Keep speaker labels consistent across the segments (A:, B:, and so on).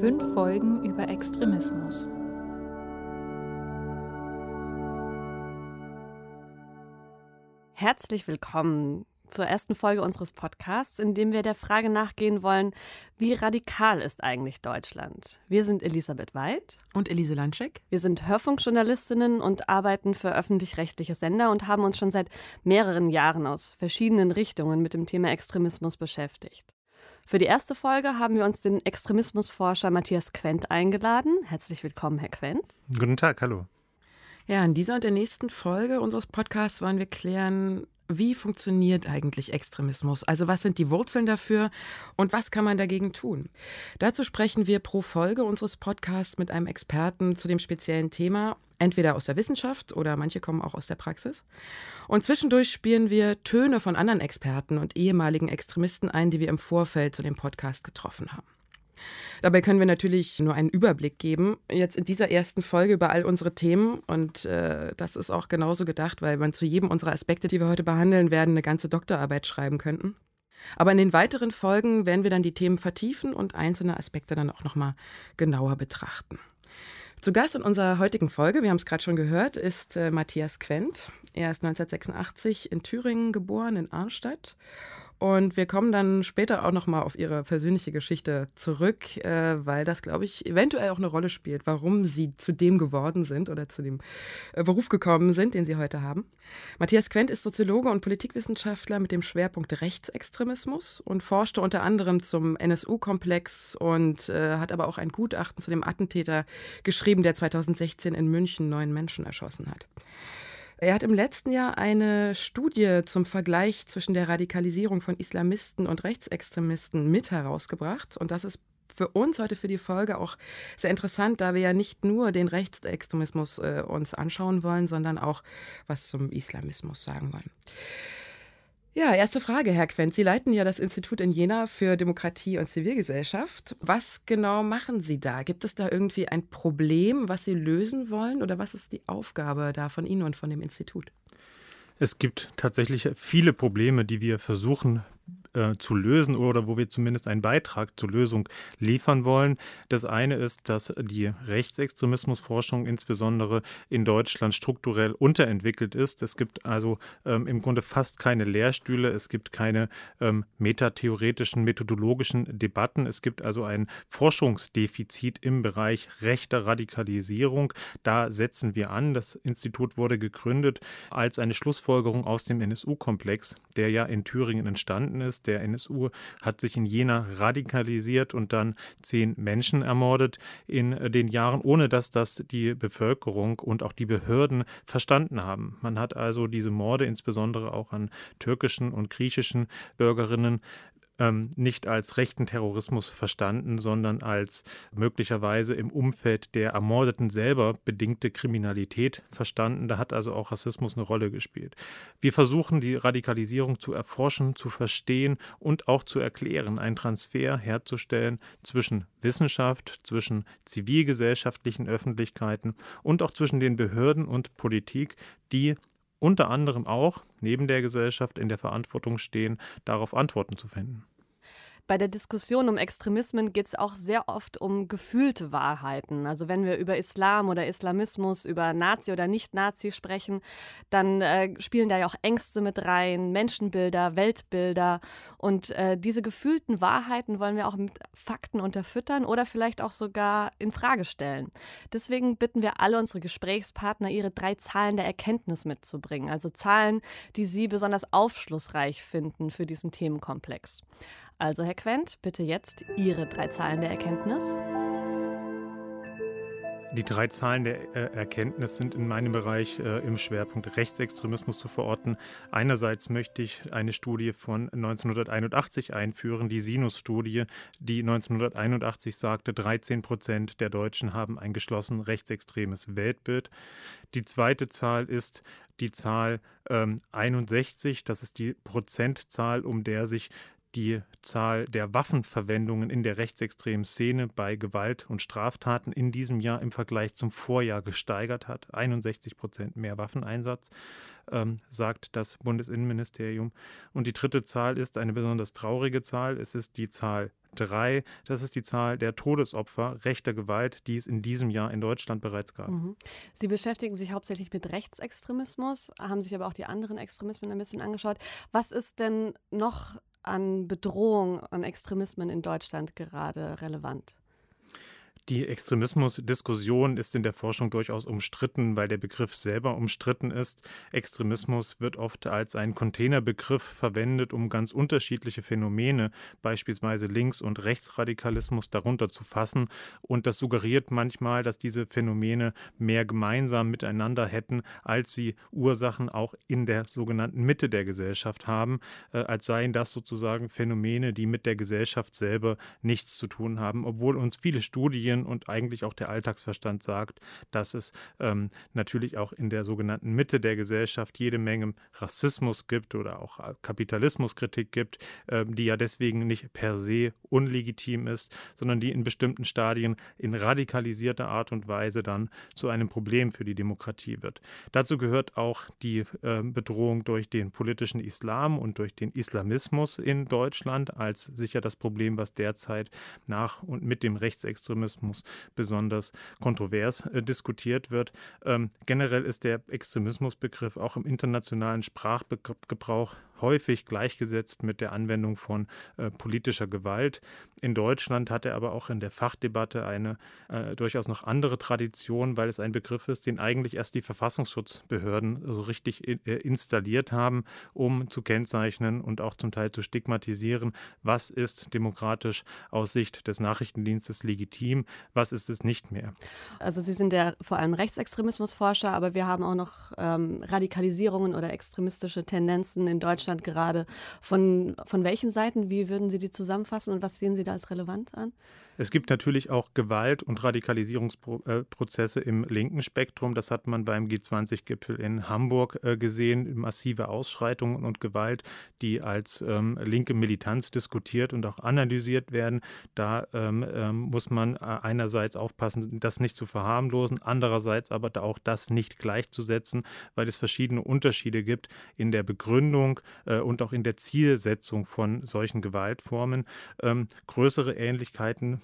A: Fünf Folgen über Extremismus.
B: Herzlich willkommen zur ersten Folge unseres Podcasts, in dem wir der Frage nachgehen wollen, wie radikal ist eigentlich Deutschland? Wir sind Elisabeth Weid
C: und Elise Landschek.
B: Wir sind Hörfunkjournalistinnen und arbeiten für öffentlich-rechtliche Sender und haben uns schon seit mehreren Jahren aus verschiedenen Richtungen mit dem Thema Extremismus beschäftigt. Für die erste Folge haben wir uns den Extremismusforscher Matthias Quent eingeladen. Herzlich willkommen, Herr Quent.
D: Guten Tag, hallo.
C: Ja, in dieser und der nächsten Folge unseres Podcasts wollen wir klären, wie funktioniert eigentlich Extremismus? Also was sind die Wurzeln dafür und was kann man dagegen tun? Dazu sprechen wir pro Folge unseres Podcasts mit einem Experten zu dem speziellen Thema, entweder aus der Wissenschaft oder manche kommen auch aus der Praxis. Und zwischendurch spielen wir Töne von anderen Experten und ehemaligen Extremisten ein, die wir im Vorfeld zu dem Podcast getroffen haben. Dabei können wir natürlich nur einen Überblick geben. Jetzt in dieser ersten Folge über all unsere Themen. Und äh, das ist auch genauso gedacht, weil man zu jedem unserer Aspekte, die wir heute behandeln werden, eine ganze Doktorarbeit schreiben könnten. Aber in den weiteren Folgen werden wir dann die Themen vertiefen und einzelne Aspekte dann auch nochmal genauer betrachten. Zu Gast in unserer heutigen Folge, wir haben es gerade schon gehört, ist äh, Matthias Quent. Er ist 1986 in Thüringen geboren, in Arnstadt und wir kommen dann später auch nochmal auf ihre persönliche Geschichte zurück, äh, weil das, glaube ich, eventuell auch eine Rolle spielt, warum sie zu dem geworden sind oder zu dem äh, Beruf gekommen sind, den sie heute haben. Matthias Quent ist Soziologe und Politikwissenschaftler mit dem Schwerpunkt Rechtsextremismus und forschte unter anderem zum NSU-Komplex und äh, hat aber auch ein Gutachten zu dem Attentäter geschrieben, der 2016 in München neun Menschen erschossen hat. Er hat im letzten Jahr eine Studie zum Vergleich zwischen der Radikalisierung von Islamisten und Rechtsextremisten mit herausgebracht. Und das ist für uns heute für die Folge auch sehr interessant, da wir ja nicht nur den Rechtsextremismus äh, uns anschauen wollen, sondern auch was zum Islamismus sagen wollen. Ja, erste Frage, Herr Quent. Sie leiten ja das Institut in Jena für Demokratie und Zivilgesellschaft. Was genau machen Sie da? Gibt es da irgendwie ein Problem, was Sie lösen wollen oder was ist die Aufgabe da von Ihnen und von dem Institut?
D: Es gibt tatsächlich viele Probleme, die wir versuchen äh, zu lösen oder wo wir zumindest einen Beitrag zur Lösung liefern wollen. Das eine ist, dass die Rechtsextremismusforschung insbesondere in Deutschland strukturell unterentwickelt ist. Es gibt also ähm, im Grunde fast keine Lehrstühle, es gibt keine ähm, metatheoretischen, methodologischen Debatten. Es gibt also ein Forschungsdefizit im Bereich rechter Radikalisierung. Da setzen wir an. Das Institut wurde gegründet als eine Schlussfolgerung aus dem NSU-Komplex, der ja in Thüringen entstanden ist der NSU hat sich in Jena radikalisiert und dann zehn Menschen ermordet in äh, den Jahren, ohne dass das die Bevölkerung und auch die Behörden verstanden haben. Man hat also diese Morde insbesondere auch an türkischen und griechischen Bürgerinnen ähm, nicht als rechten Terrorismus verstanden, sondern als möglicherweise im Umfeld der Ermordeten selber bedingte Kriminalität verstanden. Da hat also auch Rassismus eine Rolle gespielt. Wir versuchen die Radikalisierung zu erforschen, zu verstehen und auch zu erklären, einen Transfer herzustellen zwischen Wissenschaft, zwischen zivilgesellschaftlichen Öffentlichkeiten und auch zwischen den Behörden und Politik, die unter anderem auch neben der Gesellschaft in der Verantwortung stehen, darauf Antworten zu finden.
B: Bei der Diskussion um Extremismen geht es auch sehr oft um gefühlte Wahrheiten. Also wenn wir über Islam oder Islamismus, über Nazi oder Nicht-Nazi sprechen, dann äh, spielen da ja auch Ängste mit rein, Menschenbilder, Weltbilder. Und äh, diese gefühlten Wahrheiten wollen wir auch mit Fakten unterfüttern oder vielleicht auch sogar in Frage stellen. Deswegen bitten wir alle unsere Gesprächspartner, ihre drei Zahlen der Erkenntnis mitzubringen. Also Zahlen, die sie besonders aufschlussreich finden für diesen Themenkomplex. Also, Herr Quent, bitte jetzt Ihre drei Zahlen der Erkenntnis.
D: Die drei Zahlen der äh, Erkenntnis sind in meinem Bereich äh, im Schwerpunkt Rechtsextremismus zu verorten. Einerseits möchte ich eine Studie von 1981 einführen, die Sinus-Studie, die 1981 sagte, 13 Prozent der Deutschen haben ein geschlossen rechtsextremes Weltbild. Die zweite Zahl ist die Zahl ähm, 61, das ist die Prozentzahl, um der sich die Zahl der Waffenverwendungen in der rechtsextremen Szene bei Gewalt und Straftaten in diesem Jahr im Vergleich zum Vorjahr gesteigert hat. 61 Prozent mehr Waffeneinsatz ähm, sagt das Bundesinnenministerium. Und die dritte Zahl ist eine besonders traurige Zahl. Es ist die Zahl drei. Das ist die Zahl der Todesopfer rechter Gewalt, die es in diesem Jahr in Deutschland bereits gab. Mhm.
B: Sie beschäftigen sich hauptsächlich mit Rechtsextremismus, haben sich aber auch die anderen Extremismen ein bisschen angeschaut. Was ist denn noch an Bedrohung, an Extremismen in Deutschland gerade relevant?
D: Die Extremismusdiskussion ist in der Forschung durchaus umstritten, weil der Begriff selber umstritten ist. Extremismus wird oft als ein Containerbegriff verwendet, um ganz unterschiedliche Phänomene, beispielsweise Links- und Rechtsradikalismus, darunter zu fassen. Und das suggeriert manchmal, dass diese Phänomene mehr gemeinsam miteinander hätten, als sie Ursachen auch in der sogenannten Mitte der Gesellschaft haben, äh, als seien das sozusagen Phänomene, die mit der Gesellschaft selber nichts zu tun haben, obwohl uns viele Studien Studien und eigentlich auch der Alltagsverstand sagt, dass es ähm, natürlich auch in der sogenannten Mitte der Gesellschaft jede Menge Rassismus gibt oder auch äh, Kapitalismuskritik gibt, ähm, die ja deswegen nicht per se unlegitim ist, sondern die in bestimmten Stadien in radikalisierter Art und Weise dann zu einem Problem für die Demokratie wird. Dazu gehört auch die äh, Bedrohung durch den politischen Islam und durch den Islamismus in Deutschland als sicher das Problem, was derzeit nach und mit dem Rechtsextremismus Extremismus besonders kontrovers äh, diskutiert wird. Ähm, generell ist der Extremismusbegriff auch im internationalen Sprachgebrauch häufig gleichgesetzt mit der Anwendung von äh, politischer Gewalt. In Deutschland hat er aber auch in der Fachdebatte eine äh, durchaus noch andere Tradition, weil es ein Begriff ist, den eigentlich erst die Verfassungsschutzbehörden so richtig in, äh, installiert haben, um zu kennzeichnen und auch zum Teil zu stigmatisieren, was ist demokratisch aus Sicht des Nachrichtendienstes legitim, was ist es nicht mehr.
B: Also Sie sind ja vor allem Rechtsextremismusforscher, aber wir haben auch noch ähm, Radikalisierungen oder extremistische Tendenzen in Deutschland Deutschland gerade. Von, von welchen Seiten, wie würden Sie die zusammenfassen und was sehen Sie da als relevant an?
D: Es gibt natürlich auch Gewalt- und Radikalisierungsprozesse im linken Spektrum. Das hat man beim G20-Gipfel in Hamburg äh, gesehen. Massive Ausschreitungen und Gewalt, die als ähm, linke Militanz diskutiert und auch analysiert werden. Da ähm, ähm, muss man äh, einerseits aufpassen, das nicht zu verharmlosen, andererseits aber auch das nicht gleichzusetzen, weil es verschiedene Unterschiede gibt in der Begründung äh, und auch in der Zielsetzung von solchen Gewaltformen. Ähm, größere Ähnlichkeiten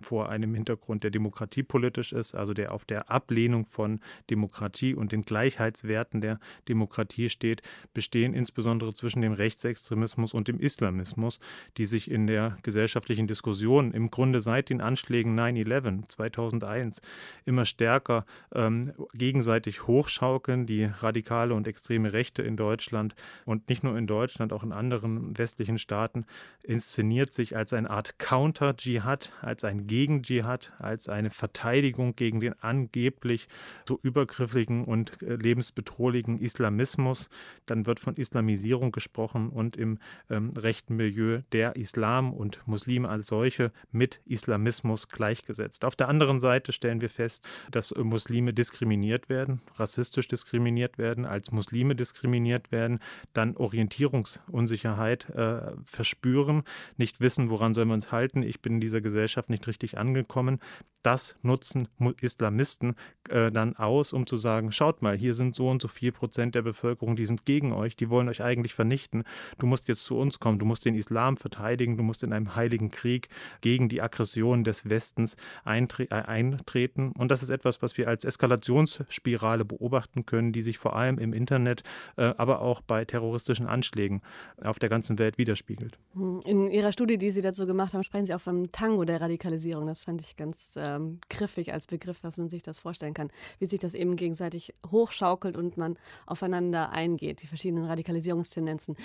D: vor einem Hintergrund, der demokratiepolitisch ist, also der auf der Ablehnung von Demokratie und den Gleichheitswerten der Demokratie steht, bestehen insbesondere zwischen dem Rechtsextremismus und dem Islamismus, die sich in der gesellschaftlichen Diskussion im Grunde seit den Anschlägen 9-11 2001 immer stärker ähm, gegenseitig hochschaukeln. Die radikale und extreme Rechte in Deutschland und nicht nur in Deutschland, auch in anderen westlichen Staaten inszeniert sich als eine Art Counter-Dschihad, als ein gegen Dschihad, als eine Verteidigung gegen den angeblich so übergriffigen und äh, lebensbedrohlichen Islamismus. Dann wird von Islamisierung gesprochen und im ähm, rechten Milieu der Islam und Muslime als solche mit Islamismus gleichgesetzt. Auf der anderen Seite stellen wir fest, dass äh, Muslime diskriminiert werden, rassistisch diskriminiert werden, als Muslime diskriminiert werden, dann Orientierungsunsicherheit äh, verspüren, nicht wissen, woran sollen wir uns halten. Ich bin in dieser Gesellschaft nicht richtig richtig angekommen. Das nutzen Islamisten äh, dann aus, um zu sagen, schaut mal, hier sind so und so viel Prozent der Bevölkerung, die sind gegen euch, die wollen euch eigentlich vernichten. Du musst jetzt zu uns kommen, du musst den Islam verteidigen, du musst in einem heiligen Krieg gegen die Aggression des Westens eintre äh, eintreten. Und das ist etwas, was wir als Eskalationsspirale beobachten können, die sich vor allem im Internet, äh, aber auch bei terroristischen Anschlägen auf der ganzen Welt widerspiegelt.
B: In Ihrer Studie, die Sie dazu gemacht haben, sprechen Sie auch vom Tango der Radikalisierung. Radikalisierung. Das fand ich ganz ähm, griffig als Begriff, dass man sich das vorstellen kann, wie sich das eben gegenseitig hochschaukelt und man aufeinander eingeht, die verschiedenen Radikalisierungstendenzen.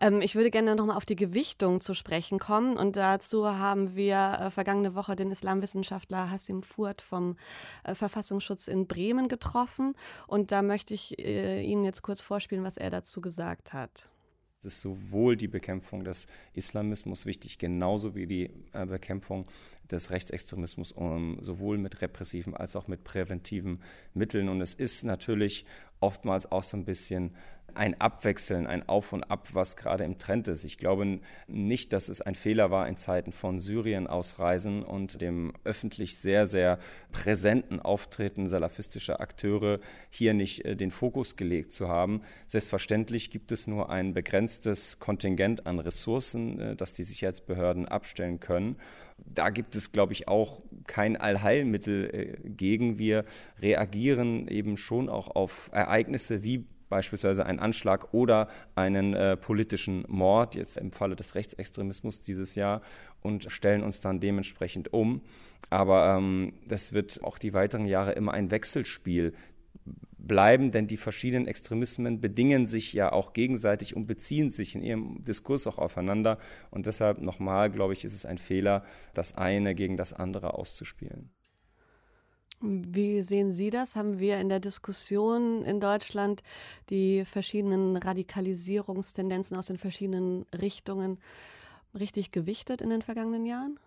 B: Ähm, ich würde gerne nochmal auf die Gewichtung zu sprechen kommen und dazu haben wir äh, vergangene Woche den Islamwissenschaftler Hassim Furt vom äh, Verfassungsschutz in Bremen getroffen und da möchte ich äh, Ihnen jetzt kurz vorspielen, was er dazu gesagt hat.
E: Ist sowohl die Bekämpfung des Islamismus wichtig, genauso wie die äh, Bekämpfung des Rechtsextremismus, um, sowohl mit repressiven als auch mit präventiven Mitteln. Und es ist natürlich oftmals auch so ein bisschen ein Abwechseln, ein Auf und Ab, was gerade im Trend ist. Ich glaube nicht, dass es ein Fehler war, in Zeiten von Syrien ausreisen und dem öffentlich sehr, sehr präsenten Auftreten salafistischer Akteure hier nicht äh, den Fokus gelegt zu haben. Selbstverständlich gibt es nur ein begrenztes Kontingent an Ressourcen, äh, das die Sicherheitsbehörden abstellen können. Da gibt es, glaube ich, auch kein Allheilmittel äh, gegen. Wir reagieren eben schon auch auf Ereignisse wie beispielsweise einen Anschlag oder einen äh, politischen Mord, jetzt im Falle des Rechtsextremismus dieses Jahr, und stellen uns dann dementsprechend um. Aber ähm, das wird auch die weiteren Jahre immer ein Wechselspiel bleiben, denn die verschiedenen Extremismen bedingen sich ja auch gegenseitig und beziehen sich in ihrem Diskurs auch aufeinander. Und deshalb nochmal, glaube ich, ist es ein Fehler, das eine gegen das andere auszuspielen.
B: Wie sehen Sie das? Haben wir in der Diskussion in Deutschland die verschiedenen Radikalisierungstendenzen aus den verschiedenen Richtungen richtig gewichtet in den vergangenen Jahren?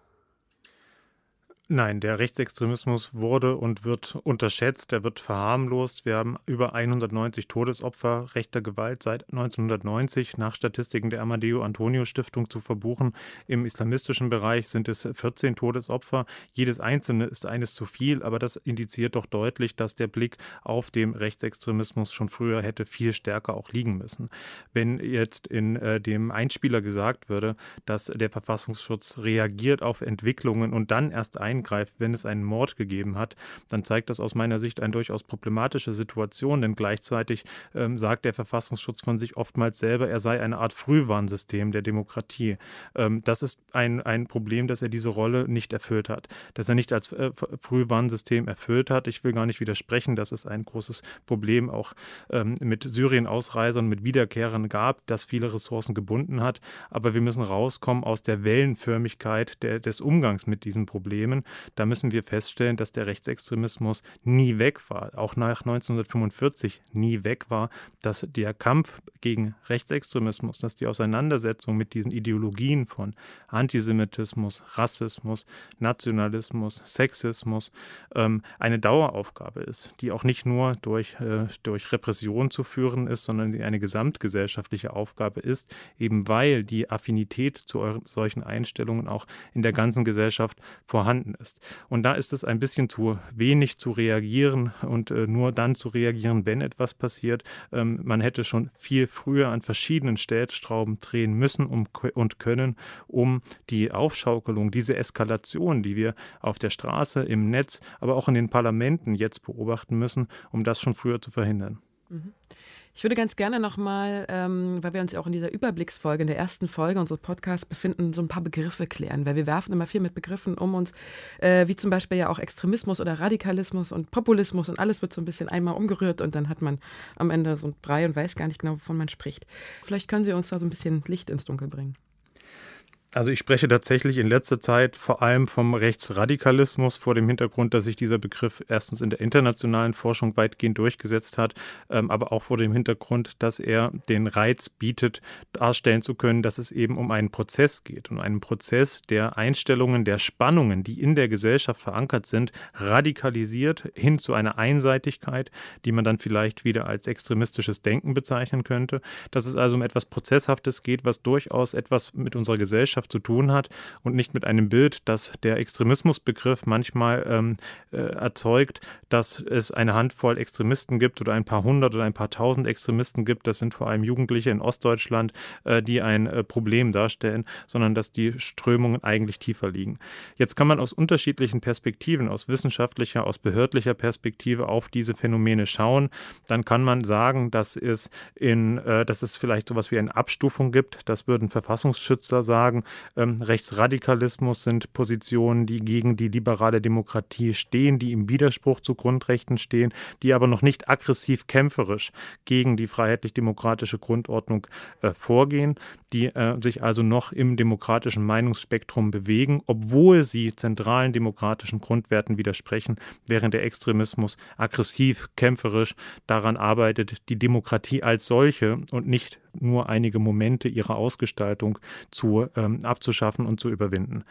D: Nein, der Rechtsextremismus wurde und wird unterschätzt, er wird verharmlost. Wir haben über 190 Todesopfer rechter Gewalt seit 1990 nach Statistiken der Amadeo Antonio Stiftung zu verbuchen. Im islamistischen Bereich sind es 14 Todesopfer. Jedes einzelne ist eines zu viel, aber das indiziert doch deutlich, dass der Blick auf den Rechtsextremismus schon früher hätte viel stärker auch liegen müssen. Wenn jetzt in äh, dem Einspieler gesagt würde, dass der Verfassungsschutz reagiert auf Entwicklungen und dann erst ein eingreift, wenn es einen Mord gegeben hat, dann zeigt das aus meiner Sicht eine durchaus problematische Situation, denn gleichzeitig ähm, sagt der Verfassungsschutz von sich oftmals selber, er sei eine Art Frühwarnsystem der Demokratie. Ähm, das ist ein, ein Problem, dass er diese Rolle nicht erfüllt hat, dass er nicht als äh, Frühwarnsystem erfüllt hat. Ich will gar nicht widersprechen, dass es ein großes Problem auch ähm, mit Syrien-Ausreisern, mit Wiederkehrern gab, das viele Ressourcen gebunden hat. Aber wir müssen rauskommen aus der Wellenförmigkeit der, des Umgangs mit diesen Problemen da müssen wir feststellen, dass der Rechtsextremismus nie weg war, auch nach 1945 nie weg war, dass der Kampf gegen Rechtsextremismus, dass die Auseinandersetzung mit diesen Ideologien von Antisemitismus, Rassismus, Nationalismus, Sexismus ähm, eine Daueraufgabe ist, die auch nicht nur durch, äh, durch Repression zu führen ist, sondern die eine gesamtgesellschaftliche Aufgabe ist, eben weil die Affinität zu solchen Einstellungen auch in der ganzen Gesellschaft vorhanden ist. Und da ist es ein bisschen zu wenig zu reagieren und äh, nur dann zu reagieren, wenn etwas passiert. Ähm, man hätte schon viel früher an verschiedenen Stellstrauben drehen müssen um, und können, um die Aufschaukelung, diese Eskalation, die wir auf der Straße, im Netz, aber auch in den Parlamenten jetzt beobachten müssen, um das schon früher zu verhindern.
C: Mhm. Ich würde ganz gerne nochmal, ähm, weil wir uns ja auch in dieser Überblicksfolge, in der ersten Folge unseres Podcasts befinden, so ein paar Begriffe klären, weil wir werfen immer viel mit Begriffen um uns, äh, wie zum Beispiel ja auch Extremismus oder Radikalismus und Populismus und alles wird so ein bisschen einmal umgerührt und dann hat man am Ende so ein Brei und weiß gar nicht genau, wovon man spricht. Vielleicht können Sie uns da so ein bisschen Licht ins Dunkel bringen.
D: Also ich spreche tatsächlich in letzter Zeit vor allem vom Rechtsradikalismus vor dem Hintergrund, dass sich dieser Begriff erstens in der internationalen Forschung weitgehend durchgesetzt hat, ähm, aber auch vor dem Hintergrund, dass er den Reiz bietet, darstellen zu können, dass es eben um einen Prozess geht, um einen Prozess der Einstellungen, der Spannungen, die in der Gesellschaft verankert sind, radikalisiert hin zu einer Einseitigkeit, die man dann vielleicht wieder als extremistisches Denken bezeichnen könnte. Dass es also um etwas Prozesshaftes geht, was durchaus etwas mit unserer Gesellschaft Gesellschaft zu tun hat und nicht mit einem Bild, das der Extremismusbegriff manchmal ähm, äh, erzeugt, dass es eine Handvoll Extremisten gibt oder ein paar hundert oder ein paar tausend Extremisten gibt. Das sind vor allem Jugendliche in Ostdeutschland, äh, die ein äh, Problem darstellen, sondern dass die Strömungen eigentlich tiefer liegen. Jetzt kann man aus unterschiedlichen Perspektiven, aus wissenschaftlicher, aus behördlicher Perspektive auf diese Phänomene schauen. Dann kann man sagen, dass es in, äh, dass es vielleicht sowas wie eine Abstufung gibt. Das würden Verfassungsschützer sagen. Ähm, Rechtsradikalismus sind Positionen, die gegen die liberale Demokratie stehen, die im Widerspruch zu Grundrechten stehen, die aber noch nicht aggressiv kämpferisch gegen die freiheitlich-demokratische Grundordnung äh, vorgehen, die äh, sich also noch im demokratischen Meinungsspektrum bewegen, obwohl sie zentralen demokratischen Grundwerten widersprechen, während der Extremismus aggressiv, kämpferisch daran arbeitet, die Demokratie als solche und nicht nur einige Momente ihrer Ausgestaltung zu, ähm, abzuschaffen und zu überwinden.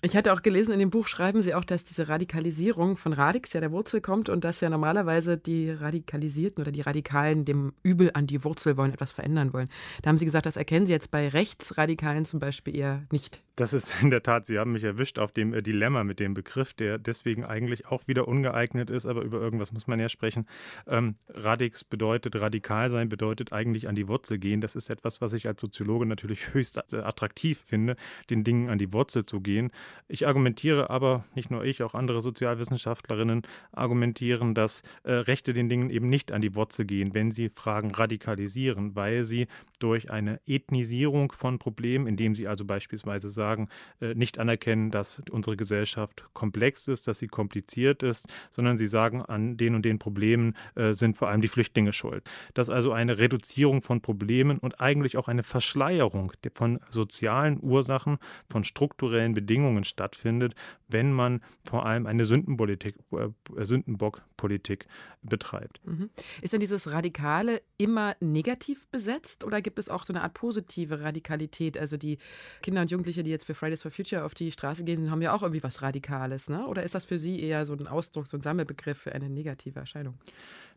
C: Ich hatte auch gelesen, in dem Buch schreiben Sie auch, dass diese Radikalisierung von Radix ja der Wurzel kommt und dass ja normalerweise die Radikalisierten oder die Radikalen dem Übel an die Wurzel wollen, etwas verändern wollen. Da haben Sie gesagt, das erkennen Sie jetzt bei Rechtsradikalen zum Beispiel eher nicht.
D: Das ist in der Tat, Sie haben mich erwischt auf dem äh, Dilemma mit dem Begriff, der deswegen eigentlich auch wieder ungeeignet ist, aber über irgendwas muss man ja sprechen. Ähm, Radix bedeutet, radikal sein bedeutet eigentlich an die Wurzel gehen. Das ist etwas, was ich als Soziologe natürlich höchst äh, attraktiv finde, den Dingen an die Wurzel zu gehen. Ich argumentiere aber, nicht nur ich, auch andere Sozialwissenschaftlerinnen argumentieren, dass äh, Rechte den Dingen eben nicht an die Wurzel gehen, wenn sie Fragen radikalisieren, weil sie durch eine Ethnisierung von Problemen, indem sie also beispielsweise sagen, äh, nicht anerkennen, dass unsere Gesellschaft komplex ist, dass sie kompliziert ist, sondern sie sagen, an den und den Problemen äh, sind vor allem die Flüchtlinge schuld. Dass also eine Reduzierung von Problemen und eigentlich auch eine Verschleierung von sozialen Ursachen, von strukturellen Bedingungen stattfindet, wenn man vor allem eine Sündenpolitik, äh, Sündenbockpolitik betreibt.
C: Mhm. Ist denn dieses Radikale immer negativ besetzt oder gibt es auch so eine Art positive Radikalität? Also die Kinder und Jugendliche, die jetzt für Fridays for Future auf die Straße gehen, haben ja auch irgendwie was Radikales, ne? Oder ist das für Sie eher so ein Ausdruck, so ein Sammelbegriff für eine negative Erscheinung?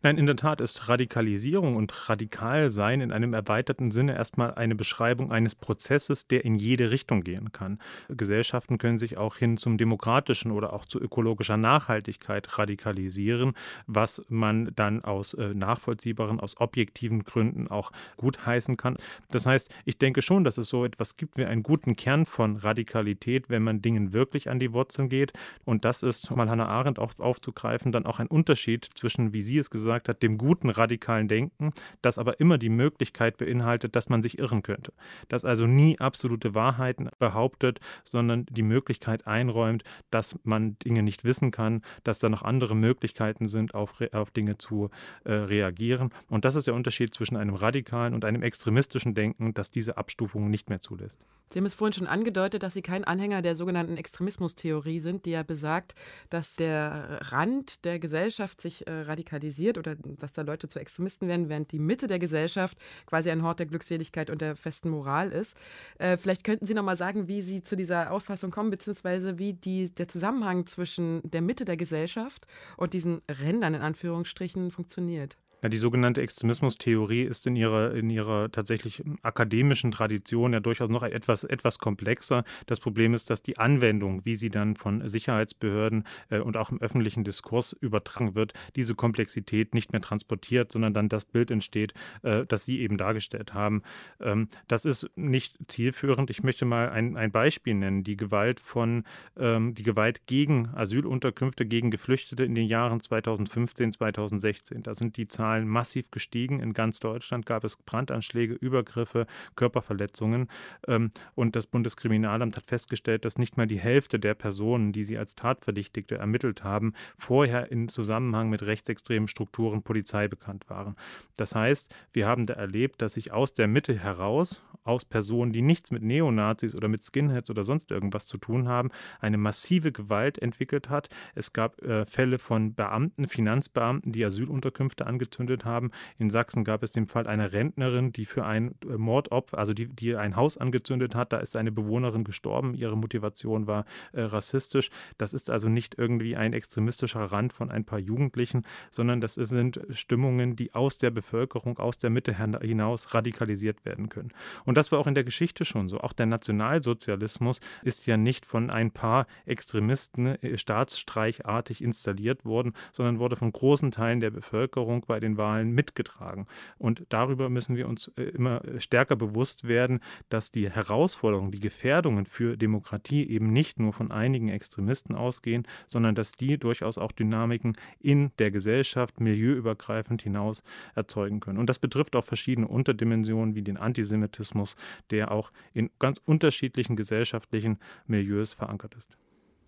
D: Nein, in der Tat ist Radikalisierung und Radikalsein in einem erweiterten Sinne erstmal eine Beschreibung eines Prozesses, der in jede Richtung gehen kann. Gesellschaften können sich auch hin zum demokratischen oder auch zu ökologischer Nachhaltigkeit radikalisieren, was man dann aus äh, nachvollziehbaren, aus objektiven Gründen auch gutheißen kann. Das heißt, ich denke schon, dass es so etwas gibt wie einen guten Kern von Radikalität, wenn man Dingen wirklich an die Wurzeln geht. Und das ist, mal Hannah Arendt auch aufzugreifen, dann auch ein Unterschied zwischen, wie sie es gesagt gesagt hat, dem guten radikalen Denken, das aber immer die Möglichkeit beinhaltet, dass man sich irren könnte. Das also nie absolute Wahrheiten behauptet, sondern die Möglichkeit einräumt, dass man Dinge nicht wissen kann, dass da noch andere Möglichkeiten sind, auf, auf Dinge zu äh, reagieren. Und das ist der Unterschied zwischen einem radikalen und einem extremistischen Denken, das diese Abstufung nicht mehr zulässt.
C: Sie haben es vorhin schon angedeutet, dass Sie kein Anhänger der sogenannten Extremismustheorie sind, die ja besagt, dass der Rand der Gesellschaft sich äh, radikalisiert oder dass da Leute zu Extremisten werden, während die Mitte der Gesellschaft quasi ein Hort der Glückseligkeit und der festen Moral ist. Äh, vielleicht könnten Sie noch mal sagen, wie Sie zu dieser Auffassung kommen, beziehungsweise wie die, der Zusammenhang zwischen der Mitte der Gesellschaft und diesen Rändern in Anführungsstrichen funktioniert.
D: Ja, die sogenannte Extremismustheorie ist in ihrer, in ihrer tatsächlich akademischen Tradition ja durchaus noch etwas, etwas komplexer. Das Problem ist, dass die Anwendung, wie sie dann von Sicherheitsbehörden äh, und auch im öffentlichen Diskurs übertragen wird, diese Komplexität nicht mehr transportiert, sondern dann das Bild entsteht, äh, das Sie eben dargestellt haben. Ähm, das ist nicht zielführend. Ich möchte mal ein, ein Beispiel nennen. Die Gewalt von, ähm, die Gewalt gegen Asylunterkünfte, gegen Geflüchtete in den Jahren 2015, 2016. Da sind die Zahlen Zahlen massiv gestiegen. In ganz Deutschland gab es Brandanschläge, Übergriffe, Körperverletzungen. Ähm, und das Bundeskriminalamt hat festgestellt, dass nicht mal die Hälfte der Personen, die sie als Tatverdächtigte ermittelt haben, vorher in Zusammenhang mit rechtsextremen Strukturen Polizei bekannt waren. Das heißt, wir haben da erlebt, dass sich aus der Mitte heraus, aus Personen, die nichts mit Neonazis oder mit Skinheads oder sonst irgendwas zu tun haben, eine massive Gewalt entwickelt hat. Es gab äh, Fälle von Beamten, Finanzbeamten, die Asylunterkünfte angezündet angezündet haben. In Sachsen gab es den Fall einer Rentnerin, die für ein äh, Mordopfer, also die, die ein Haus angezündet hat. Da ist eine Bewohnerin gestorben. Ihre Motivation war äh, rassistisch. Das ist also nicht irgendwie ein extremistischer Rand von ein paar Jugendlichen, sondern das sind Stimmungen, die aus der Bevölkerung, aus der Mitte hinaus radikalisiert werden können. Und das war auch in der Geschichte schon so. Auch der Nationalsozialismus ist ja nicht von ein paar Extremisten äh, staatsstreichartig installiert worden, sondern wurde von großen Teilen der Bevölkerung bei den Wahlen mitgetragen. Und darüber müssen wir uns äh, immer stärker bewusst werden, dass die Herausforderungen, die Gefährdungen für Demokratie eben nicht nur von einigen Extremisten ausgehen, sondern dass die durchaus auch Dynamiken in der Gesellschaft milieuübergreifend hinaus erzeugen können. Und das betrifft auch verschiedene Unterdimensionen wie den Antisemitismus, der auch in ganz unterschiedlichen gesellschaftlichen Milieus verankert ist.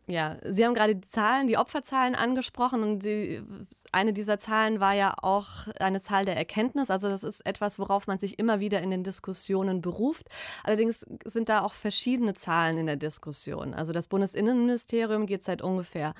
B: Ja, Sie haben gerade die Zahlen, die Opferzahlen angesprochen und die, eine dieser Zahlen war ja auch eine Zahl der Erkenntnis. Also das ist etwas, worauf man sich immer wieder in den Diskussionen beruft. Allerdings sind da auch verschiedene Zahlen in der Diskussion. Also das Bundesinnenministerium geht seit ungefähr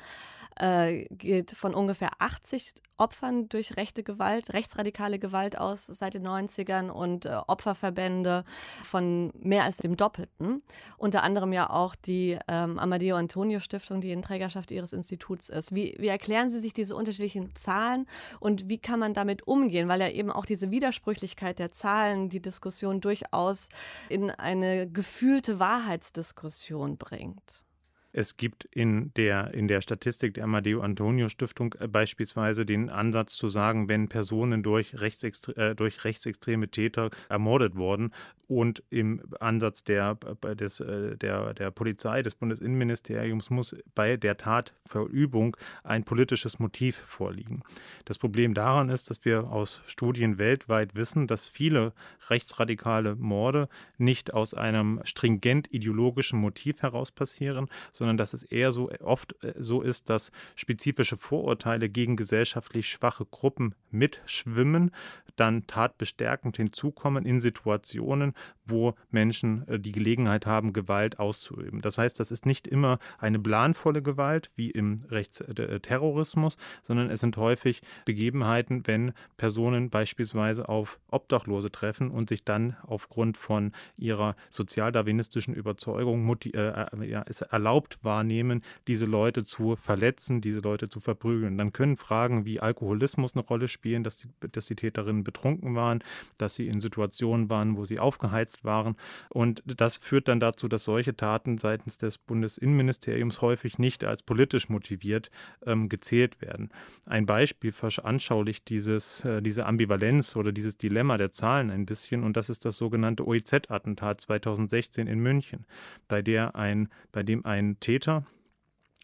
B: äh, geht von ungefähr 80 Opfern durch rechte Gewalt, rechtsradikale Gewalt aus seit den 90ern und äh, Opferverbände von mehr als dem Doppelten. Unter anderem ja auch die ähm, Amadeo Antonio Stiftung, die in Trägerschaft ihres Instituts ist. Wie, wie erklären Sie sich diese unterschiedlichen Zahlen und wie kann man damit umgehen? Weil ja eben auch diese Widersprüchlichkeit der Zahlen die Diskussion durchaus in eine gefühlte Wahrheitsdiskussion bringt.
D: Es gibt in der, in der Statistik der Amadeo Antonio Stiftung äh, beispielsweise den Ansatz zu sagen, wenn Personen durch, rechtsextre äh, durch rechtsextreme Täter ermordet wurden und im Ansatz der, des, äh, der, der Polizei, des Bundesinnenministeriums muss bei der Tatverübung ein politisches Motiv vorliegen. Das Problem daran ist, dass wir aus Studien weltweit wissen, dass viele rechtsradikale Morde nicht aus einem stringent ideologischen Motiv heraus passieren, sondern dass es eher so oft äh, so ist, dass spezifische Vorurteile gegen gesellschaftlich schwache Gruppen mitschwimmen, dann tatbestärkend hinzukommen in Situationen, wo Menschen äh, die Gelegenheit haben, Gewalt auszuüben. Das heißt, das ist nicht immer eine planvolle Gewalt wie im Rechtsterrorismus, sondern es sind häufig Begebenheiten, wenn Personen beispielsweise auf Obdachlose treffen und sich dann aufgrund von ihrer sozialdarwinistischen Überzeugung äh, äh, es erlaubt wahrnehmen, diese Leute zu verletzen, diese Leute zu verprügeln. Dann können Fragen wie Alkoholismus eine Rolle spielen, dass die, dass die Täterinnen betrunken waren, dass sie in Situationen waren, wo sie aufgeheizt waren. Und das führt dann dazu, dass solche Taten seitens des Bundesinnenministeriums häufig nicht als politisch motiviert ähm, gezählt werden. Ein Beispiel veranschaulicht dieses, äh, diese Ambivalenz oder dieses Dilemma der Zahlen ein bisschen und das ist das sogenannte OIZ-Attentat 2016 in München, bei der ein, bei dem ein Täter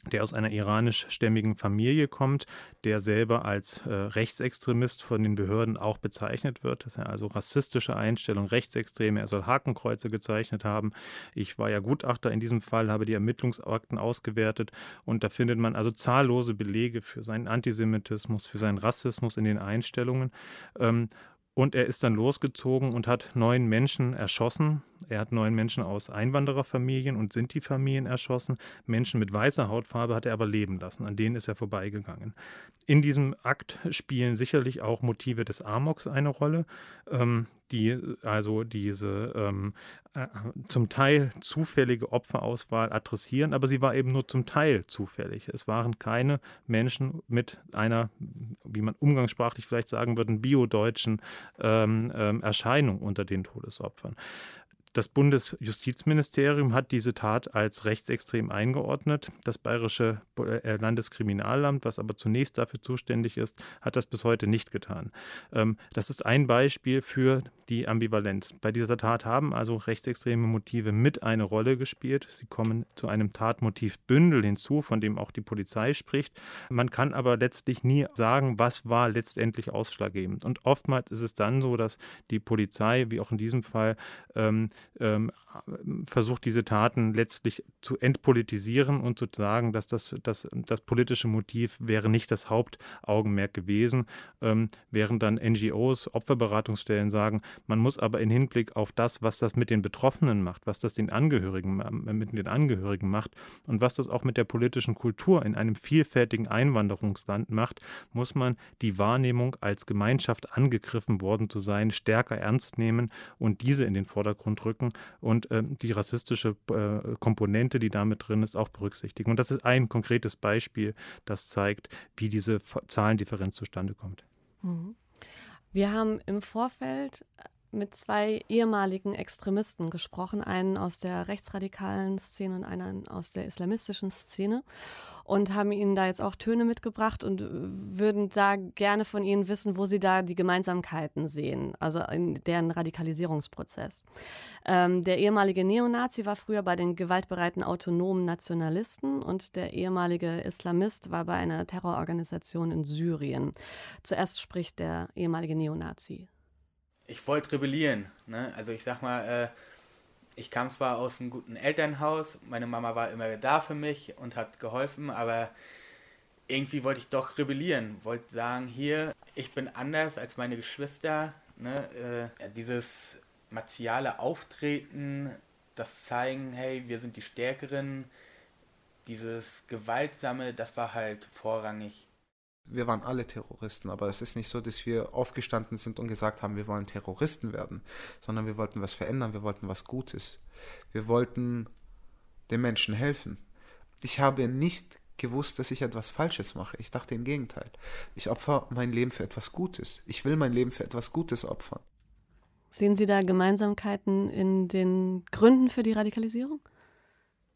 D: der aus einer iranischstämmigen Familie kommt, der selber als äh, Rechtsextremist von den Behörden auch bezeichnet wird, dass er also rassistische Einstellungen, Rechtsextreme, er soll Hakenkreuze gezeichnet haben. Ich war ja Gutachter in diesem Fall, habe die Ermittlungsakten ausgewertet und da findet man also zahllose Belege für seinen Antisemitismus, für seinen Rassismus in den Einstellungen. Ähm, und er ist dann losgezogen und hat neun Menschen erschossen. Er hat neun Menschen aus Einwandererfamilien und Sinti-Familien erschossen. Menschen mit weißer Hautfarbe hat er aber leben lassen. An denen ist er vorbeigegangen. In diesem Akt spielen sicherlich auch Motive des Amoks eine Rolle, ähm, die also diese ähm, äh, zum Teil zufällige Opferauswahl adressieren, aber sie war eben nur zum Teil zufällig. Es waren keine Menschen mit einer, wie man umgangssprachlich vielleicht sagen würde, biodeutschen ähm, ähm, Erscheinung unter den Todesopfern. Das Bundesjustizministerium hat diese Tat als rechtsextrem eingeordnet. Das bayerische äh, Landeskriminalamt, was aber zunächst dafür zuständig ist, hat das bis heute nicht getan. Ähm, das ist ein Beispiel für die Ambivalenz. Bei dieser Tat haben also rechtsextreme Motive mit eine Rolle gespielt. Sie kommen zu einem Tatmotivbündel hinzu, von dem auch die Polizei spricht. Man kann aber letztlich nie sagen, was war letztendlich ausschlaggebend. Und oftmals ist es dann so, dass die Polizei, wie auch in diesem Fall, ähm, ähm, versucht, diese Taten letztlich zu entpolitisieren und zu sagen, dass das, das, das politische Motiv wäre nicht das Hauptaugenmerk gewesen, ähm, während dann NGOs, Opferberatungsstellen sagen, man muss aber in Hinblick auf das, was das mit den Betroffenen macht, was das den Angehörigen, äh, mit den Angehörigen macht und was das auch mit der politischen Kultur in einem vielfältigen Einwanderungsland macht, muss man die Wahrnehmung als Gemeinschaft angegriffen worden zu sein, stärker ernst nehmen und diese in den Vordergrund rücken und äh, die rassistische äh, Komponente, die damit drin ist, auch berücksichtigen. Und das ist ein konkretes Beispiel, das zeigt, wie diese Zahlendifferenz zustande kommt.
B: Mhm. Wir haben im Vorfeld mit zwei ehemaligen Extremisten gesprochen, einen aus der rechtsradikalen Szene und einen aus der islamistischen Szene und haben ihnen da jetzt auch Töne mitgebracht und würden da gerne von ihnen wissen, wo sie da die Gemeinsamkeiten sehen, also in deren Radikalisierungsprozess. Ähm, der ehemalige Neonazi war früher bei den gewaltbereiten autonomen Nationalisten und der ehemalige Islamist war bei einer Terrororganisation in Syrien. Zuerst spricht der ehemalige Neonazi
F: ich wollte rebellieren. Ne? Also ich sag mal, äh, ich kam zwar aus einem guten Elternhaus, meine Mama war immer da für mich und hat geholfen, aber irgendwie wollte ich doch rebellieren. Wollte sagen, hier, ich bin anders als meine Geschwister. Ne? Äh, dieses martiale Auftreten, das Zeigen, hey, wir sind die Stärkeren, dieses Gewaltsame, das war halt vorrangig.
G: Wir waren alle Terroristen, aber es ist nicht so, dass wir aufgestanden sind und gesagt haben, wir wollen Terroristen werden, sondern wir wollten was verändern, wir wollten was Gutes. Wir wollten den Menschen helfen. Ich habe nicht gewusst, dass ich etwas Falsches mache. Ich dachte im Gegenteil. Ich opfer mein Leben für etwas Gutes. Ich will mein Leben für etwas Gutes opfern.
B: Sehen Sie da Gemeinsamkeiten in den Gründen für die Radikalisierung?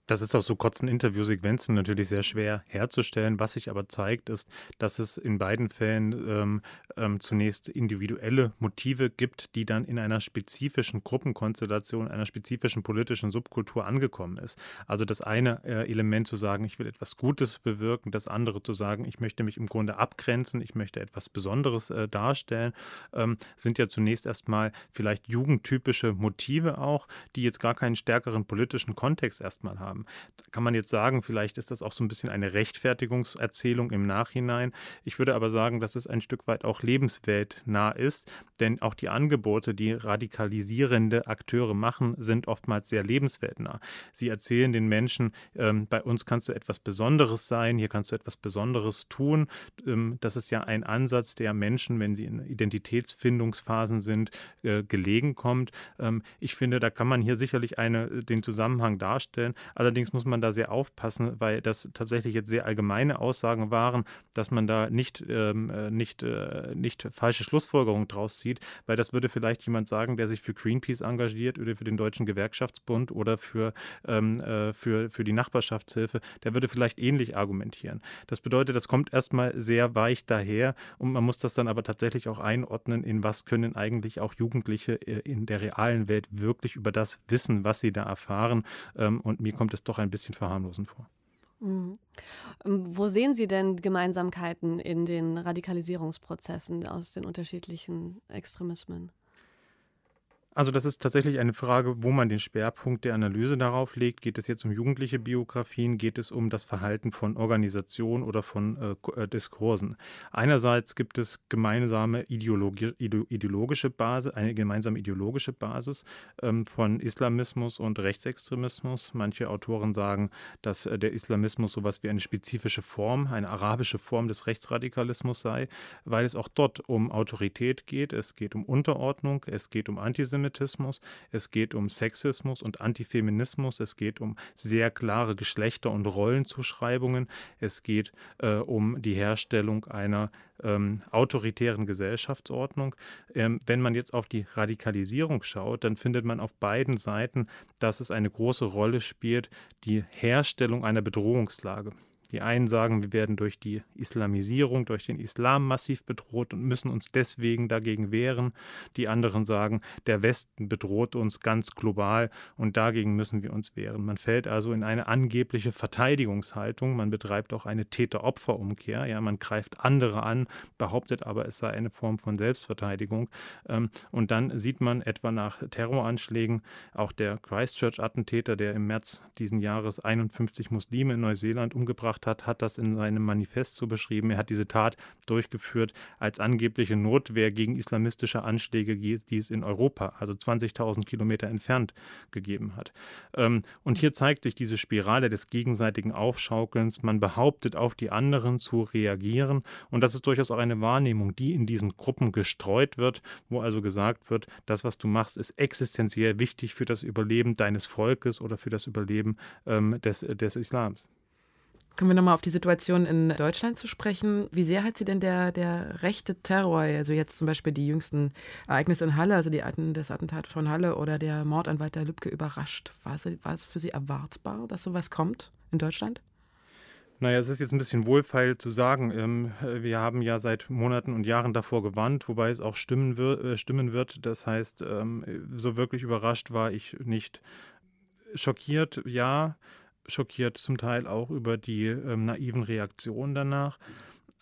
D: Das ist aus so kurzen Interviewsequenzen natürlich sehr schwer herzustellen. Was sich aber zeigt, ist, dass es in beiden Fällen ähm, ähm, zunächst individuelle Motive gibt, die dann in einer spezifischen Gruppenkonstellation, einer spezifischen politischen Subkultur angekommen ist. Also das eine äh, Element zu sagen, ich will etwas Gutes bewirken, das andere zu sagen, ich möchte mich im Grunde abgrenzen, ich möchte etwas Besonderes äh, darstellen, ähm, sind ja zunächst erstmal vielleicht jugendtypische Motive auch, die jetzt gar keinen stärkeren politischen Kontext erstmal haben haben. Da kann man jetzt sagen, vielleicht ist das auch so ein bisschen eine Rechtfertigungserzählung im Nachhinein. Ich würde aber sagen, dass es ein Stück weit auch lebensweltnah ist, denn auch die Angebote, die radikalisierende Akteure machen, sind oftmals sehr lebensweltnah. Sie erzählen den Menschen, ähm, bei uns kannst du etwas Besonderes sein, hier kannst du etwas Besonderes tun. Ähm, das ist ja ein Ansatz, der Menschen, wenn sie in Identitätsfindungsphasen sind, äh, gelegen kommt. Ähm, ich finde, da kann man hier sicherlich eine, den Zusammenhang darstellen. Allerdings muss man da sehr aufpassen, weil das tatsächlich jetzt sehr allgemeine Aussagen waren, dass man da nicht, ähm, äh, nicht, äh, nicht falsche Schlussfolgerungen draus zieht, weil das würde vielleicht jemand sagen, der sich für Greenpeace engagiert oder für den Deutschen Gewerkschaftsbund oder für, ähm, äh, für, für die Nachbarschaftshilfe, der würde vielleicht ähnlich argumentieren. Das bedeutet, das kommt erstmal sehr weich daher und man muss das dann aber tatsächlich auch einordnen, in was können eigentlich auch Jugendliche äh, in der realen Welt wirklich über das wissen, was sie da erfahren. Ähm, und mir kommt es doch ein bisschen verharmlosend vor.
B: Mhm. Ähm, wo sehen Sie denn Gemeinsamkeiten in den Radikalisierungsprozessen aus den unterschiedlichen Extremismen?
D: Also das ist tatsächlich eine Frage, wo man den Schwerpunkt der Analyse darauf legt. Geht es jetzt um jugendliche Biografien? Geht es um das Verhalten von Organisationen oder von äh, äh Diskursen? Einerseits gibt es gemeinsame ideologi ideologische Basis, eine gemeinsame ideologische Basis ähm, von Islamismus und Rechtsextremismus. Manche Autoren sagen, dass äh, der Islamismus sowas wie eine spezifische Form, eine arabische Form des Rechtsradikalismus sei, weil es auch dort um Autorität geht. Es geht um Unterordnung, es geht um Antisemitismus Antisemitismus, es geht um Sexismus und Antifeminismus, es geht um sehr klare Geschlechter- und Rollenzuschreibungen, es geht äh, um die Herstellung einer ähm, autoritären Gesellschaftsordnung. Ähm, wenn man jetzt auf die Radikalisierung schaut, dann findet man auf beiden Seiten, dass es eine große Rolle spielt, die Herstellung einer Bedrohungslage. Die einen sagen, wir werden durch die Islamisierung, durch den Islam massiv bedroht und müssen uns deswegen dagegen wehren. Die anderen sagen, der Westen bedroht uns ganz global und dagegen müssen wir uns wehren. Man fällt also in eine angebliche Verteidigungshaltung. Man betreibt auch eine Täter-Opfer-Umkehr. Ja, man greift andere an, behauptet aber, es sei eine Form von Selbstverteidigung. Ähm, und dann sieht man etwa nach Terroranschlägen, auch der Christchurch-Attentäter, der im März diesen Jahres 51 Muslime in Neuseeland umgebracht gemacht hat, hat das in seinem Manifest so beschrieben. Er hat diese Tat durchgeführt als angebliche Notwehr gegen islamistische Anschläge, die es in Europa, also 20.000 Kilometer entfernt, gegeben hat. Ähm, und hier zeigt sich diese Spirale des gegenseitigen Aufschaukelns. Man behauptet, auf die anderen zu reagieren. Und das ist durchaus auch eine Wahrnehmung, die in diesen Gruppen gestreut wird, wo also gesagt wird, das, was du machst, ist existenziell wichtig für das Überleben deines Volkes oder für das Überleben ähm, des, des Islams.
C: Kommen wir nochmal auf die Situation in Deutschland zu sprechen. Wie sehr hat Sie denn der, der rechte Terror, also jetzt zum Beispiel die jüngsten Ereignisse in Halle, also die, das Attentat von Halle oder der Mord an Walter Lübcke überrascht? War es, war es für Sie erwartbar, dass sowas kommt in Deutschland?
D: Naja, es ist jetzt ein bisschen wohlfeil zu sagen. Ähm, wir haben ja seit Monaten und Jahren davor gewarnt, wobei es auch stimmen, äh, wird. Das heißt, ähm, so wirklich überrascht war ich nicht. Schockiert, ja schockiert zum Teil auch über die ähm, naiven Reaktionen danach.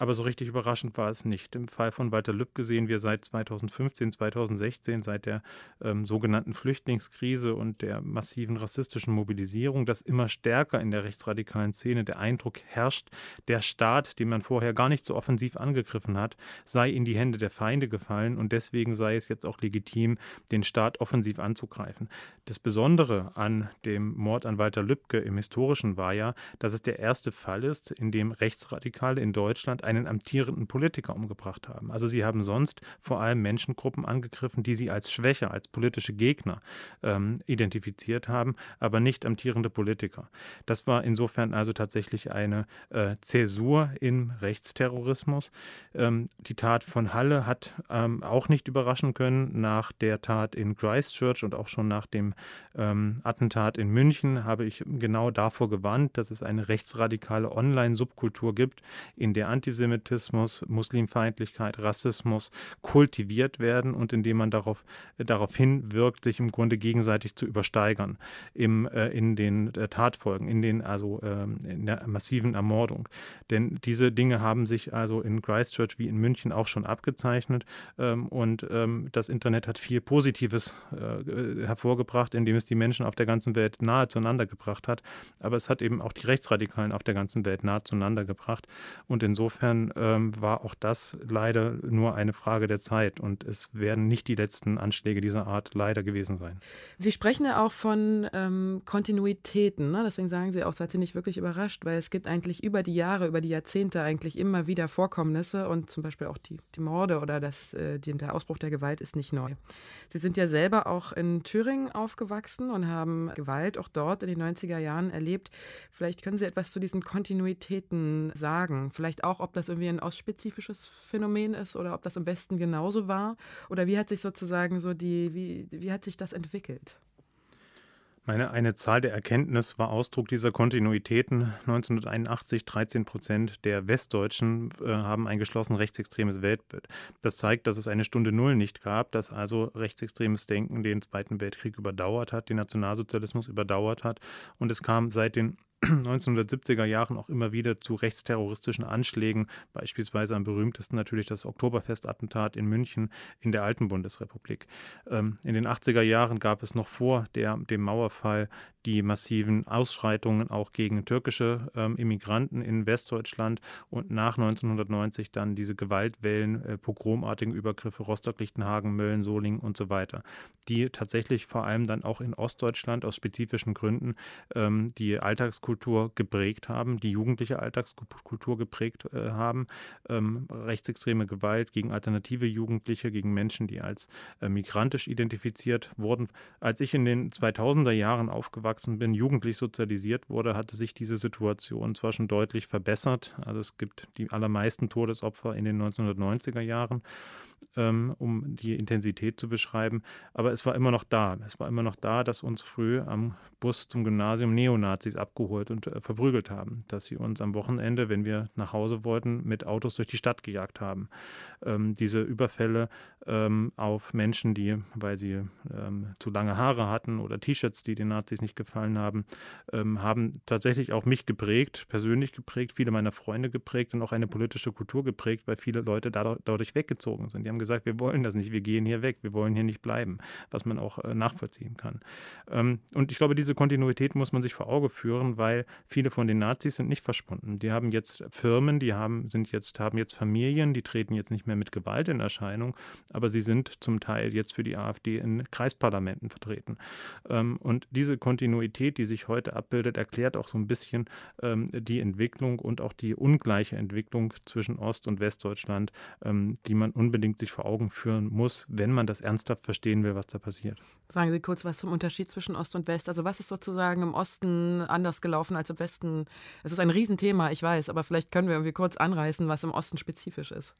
D: Aber so richtig überraschend war es nicht. Im Fall von Walter Lübcke sehen wir seit 2015, 2016, seit der ähm, sogenannten Flüchtlingskrise und der massiven rassistischen Mobilisierung, dass immer stärker in der rechtsradikalen Szene der Eindruck herrscht, der Staat, den man vorher gar nicht so offensiv angegriffen hat, sei in die Hände der Feinde gefallen und deswegen sei es jetzt auch legitim, den Staat offensiv anzugreifen. Das Besondere an dem Mord an Walter Lübcke im Historischen war ja, dass es der erste Fall ist, in dem Rechtsradikale in Deutschland einen amtierenden Politiker umgebracht haben. Also sie haben sonst vor allem Menschengruppen angegriffen, die sie als schwächer, als politische Gegner ähm, identifiziert haben, aber nicht amtierende Politiker. Das war insofern also tatsächlich eine äh, Zäsur im Rechtsterrorismus. Ähm, die Tat von Halle hat ähm, auch nicht überraschen können. Nach der Tat in Christchurch und auch schon nach dem ähm, Attentat in München habe ich genau davor gewarnt, dass es eine rechtsradikale Online-Subkultur gibt, in der Antisemitismus, Muslimfeindlichkeit, Rassismus kultiviert werden und indem man darauf, äh, darauf hinwirkt, sich im Grunde gegenseitig zu übersteigern im, äh, in den äh, Tatfolgen, in den also äh, in der massiven Ermordung. Denn diese Dinge haben sich also in Christchurch wie in München auch schon abgezeichnet ähm, und ähm, das Internet hat viel Positives äh, hervorgebracht, indem es die Menschen auf der ganzen Welt nahe zueinander gebracht hat. Aber es hat eben auch die Rechtsradikalen auf der ganzen Welt nahe zueinander gebracht. Und insofern ähm, war auch das leider nur eine Frage der Zeit. Und es werden nicht die letzten Anschläge dieser Art leider gewesen sein.
C: Sie sprechen ja auch von ähm, Kontinuitäten. Ne? Deswegen sagen Sie auch, seid ihr nicht wirklich überrascht, weil es gibt eigentlich über die Jahre, über die Jahrzehnte eigentlich immer wieder Vorkommnisse und zum Beispiel auch die, die Morde oder das, äh, der Ausbruch der Gewalt ist nicht neu. Sie sind ja selber auch in Thüringen aufgewachsen und haben Gewalt auch dort in den 90er Jahren erlebt. Vielleicht können Sie etwas zu diesen Kontinuitäten sagen. Vielleicht auch, ob das irgendwie ein ostspezifisches Phänomen ist oder ob das im Westen genauso war. Oder wie hat sich sozusagen so die, wie, wie hat sich das entwickelt?
D: Meine eine Zahl der Erkenntnis war Ausdruck dieser Kontinuitäten. 1981 13 Prozent der Westdeutschen äh, haben ein geschlossen rechtsextremes Weltbild. Das zeigt, dass es eine Stunde Null nicht gab, dass also rechtsextremes Denken den Zweiten Weltkrieg überdauert hat, den Nationalsozialismus überdauert hat. Und es kam seit den 1970er Jahren auch immer wieder zu rechtsterroristischen Anschlägen, beispielsweise am berühmtesten natürlich das Oktoberfestattentat in München in der alten Bundesrepublik. Ähm, in den 80er Jahren gab es noch vor der, dem Mauerfall die massiven Ausschreitungen auch gegen türkische ähm, Immigranten in Westdeutschland und nach 1990 dann diese Gewaltwellen, äh, pogromartigen Übergriffe Rostock-Lichtenhagen, Mölln, Solingen und so weiter, die tatsächlich vor allem dann auch in Ostdeutschland aus spezifischen Gründen ähm, die Alltagskultur geprägt haben, die jugendliche Alltagskultur geprägt äh, haben, ähm, rechtsextreme Gewalt gegen alternative Jugendliche, gegen Menschen, die als äh, migrantisch identifiziert wurden. Als ich in den 2000er Jahren aufgewachsen bin, jugendlich sozialisiert wurde, hatte sich diese Situation zwar schon deutlich verbessert. Also es gibt die allermeisten Todesopfer in den 1990er Jahren ähm, um die Intensität zu beschreiben. Aber es war immer noch da. Es war immer noch da, dass uns früh am Bus zum Gymnasium Neonazis abgeholt und äh, verprügelt haben. Dass sie uns am Wochenende, wenn wir nach Hause wollten, mit Autos durch die Stadt gejagt haben. Ähm, diese Überfälle ähm, auf Menschen, die, weil sie ähm, zu lange Haare hatten oder T-Shirts, die den Nazis nicht gefallen haben, ähm, haben tatsächlich auch mich geprägt, persönlich geprägt, viele meiner Freunde geprägt und auch eine politische Kultur geprägt, weil viele Leute dadurch weggezogen sind. Die haben gesagt, wir wollen das nicht, wir gehen hier weg, wir wollen hier nicht bleiben, was man auch äh, nachvollziehen kann. Ähm, und ich glaube, diese Kontinuität muss man sich vor Auge führen, weil viele von den Nazis sind nicht verschwunden. Die haben jetzt Firmen, die haben, sind jetzt, haben jetzt Familien, die treten jetzt nicht mehr mit Gewalt in Erscheinung, aber sie sind zum Teil jetzt für die AfD in Kreisparlamenten vertreten. Ähm, und diese Kontinuität, die sich heute abbildet, erklärt auch so ein bisschen ähm, die Entwicklung und auch die ungleiche Entwicklung zwischen Ost- und Westdeutschland, die man unbedingt sich vor Augen führen muss, wenn man das ernsthaft verstehen will, was da passiert.
C: Sagen Sie kurz was zum Unterschied zwischen Ost und West. Also was ist sozusagen im Osten anders gelaufen als im Westen? Es ist ein Riesenthema, ich weiß, aber vielleicht können wir irgendwie kurz anreißen, was im Osten spezifisch ist.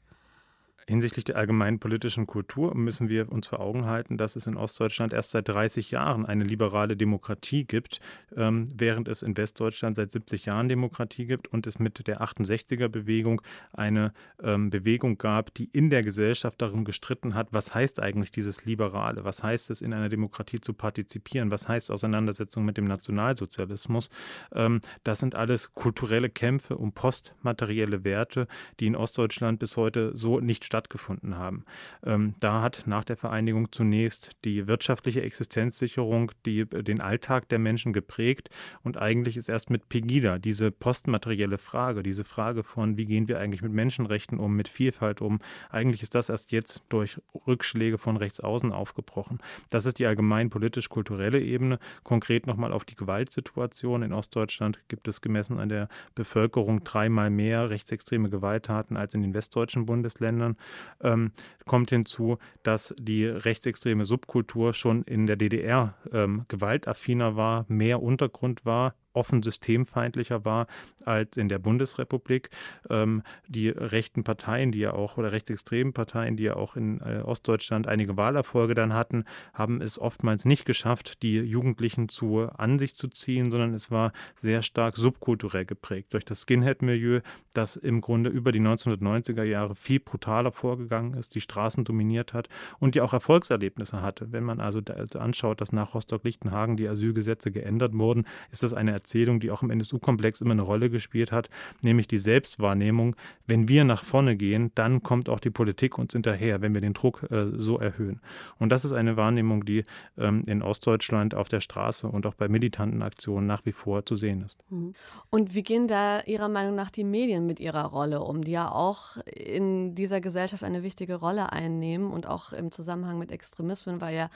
D: Hinsichtlich der allgemeinen politischen Kultur müssen wir uns vor Augen halten, dass es in Ostdeutschland erst seit 30 Jahren eine liberale Demokratie gibt, ähm, während es in Westdeutschland seit 70 Jahren Demokratie gibt und es mit der 68er-Bewegung eine ähm, Bewegung gab, die in der Gesellschaft darum gestritten hat, was heißt eigentlich dieses Liberale, was heißt es, in einer Demokratie zu partizipieren, was heißt Auseinandersetzung mit dem Nationalsozialismus. Ähm, das sind alles kulturelle Kämpfe um postmaterielle Werte, die in Ostdeutschland bis heute so nicht stattgefunden haben. Ähm, da hat nach der Vereinigung zunächst die wirtschaftliche Existenzsicherung die, den Alltag der Menschen geprägt und eigentlich ist erst mit Pegida diese postmaterielle Frage, diese Frage von, wie gehen wir eigentlich mit Menschenrechten um, mit Vielfalt um, eigentlich ist das erst jetzt durch Rückschläge von rechts außen aufgebrochen. Das ist die allgemein politisch-kulturelle Ebene. Konkret nochmal auf die Gewaltsituation. In Ostdeutschland gibt es gemessen an der Bevölkerung dreimal mehr rechtsextreme Gewalttaten als in den westdeutschen Bundesländern ähm, kommt hinzu, dass die rechtsextreme Subkultur schon in der DDR ähm, gewaltaffiner war, mehr Untergrund war, offen systemfeindlicher war als in der Bundesrepublik. Ähm, die rechten Parteien, die ja auch, oder rechtsextremen Parteien, die ja auch in äh, Ostdeutschland einige Wahlerfolge dann hatten, haben es oftmals nicht geschafft, die Jugendlichen zu an sich zu ziehen, sondern es war sehr stark subkulturell geprägt durch das Skinhead-Milieu, das im Grunde über die 1990er Jahre viel brutaler vorgegangen ist, die Straßen dominiert hat und die auch Erfolgserlebnisse hatte. Wenn man also, also anschaut, dass nach Rostock-Lichtenhagen die Asylgesetze geändert wurden, ist das eine Erzählung, die auch im NSU-Komplex immer eine Rolle gespielt hat, nämlich die Selbstwahrnehmung, wenn wir nach vorne gehen, dann kommt auch die Politik uns hinterher, wenn wir den Druck äh, so erhöhen. Und das ist eine Wahrnehmung, die ähm, in Ostdeutschland auf der Straße und auch bei militanten Aktionen nach wie vor zu sehen ist.
B: Mhm. Und wie gehen da Ihrer Meinung nach die Medien mit ihrer Rolle um, die ja auch in dieser Gesellschaft eine wichtige Rolle einnehmen und auch im Zusammenhang mit Extremismen, weil ja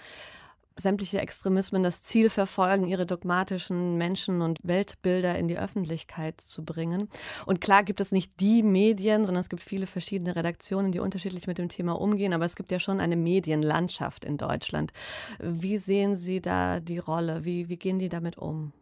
B: sämtliche Extremismen das Ziel verfolgen, ihre dogmatischen Menschen- und Weltbilder in die Öffentlichkeit zu bringen. Und klar gibt es nicht die Medien, sondern es gibt viele verschiedene Redaktionen, die unterschiedlich mit dem Thema umgehen, aber es gibt ja schon eine Medienlandschaft in Deutschland. Wie sehen Sie da die Rolle? Wie, wie gehen die damit um?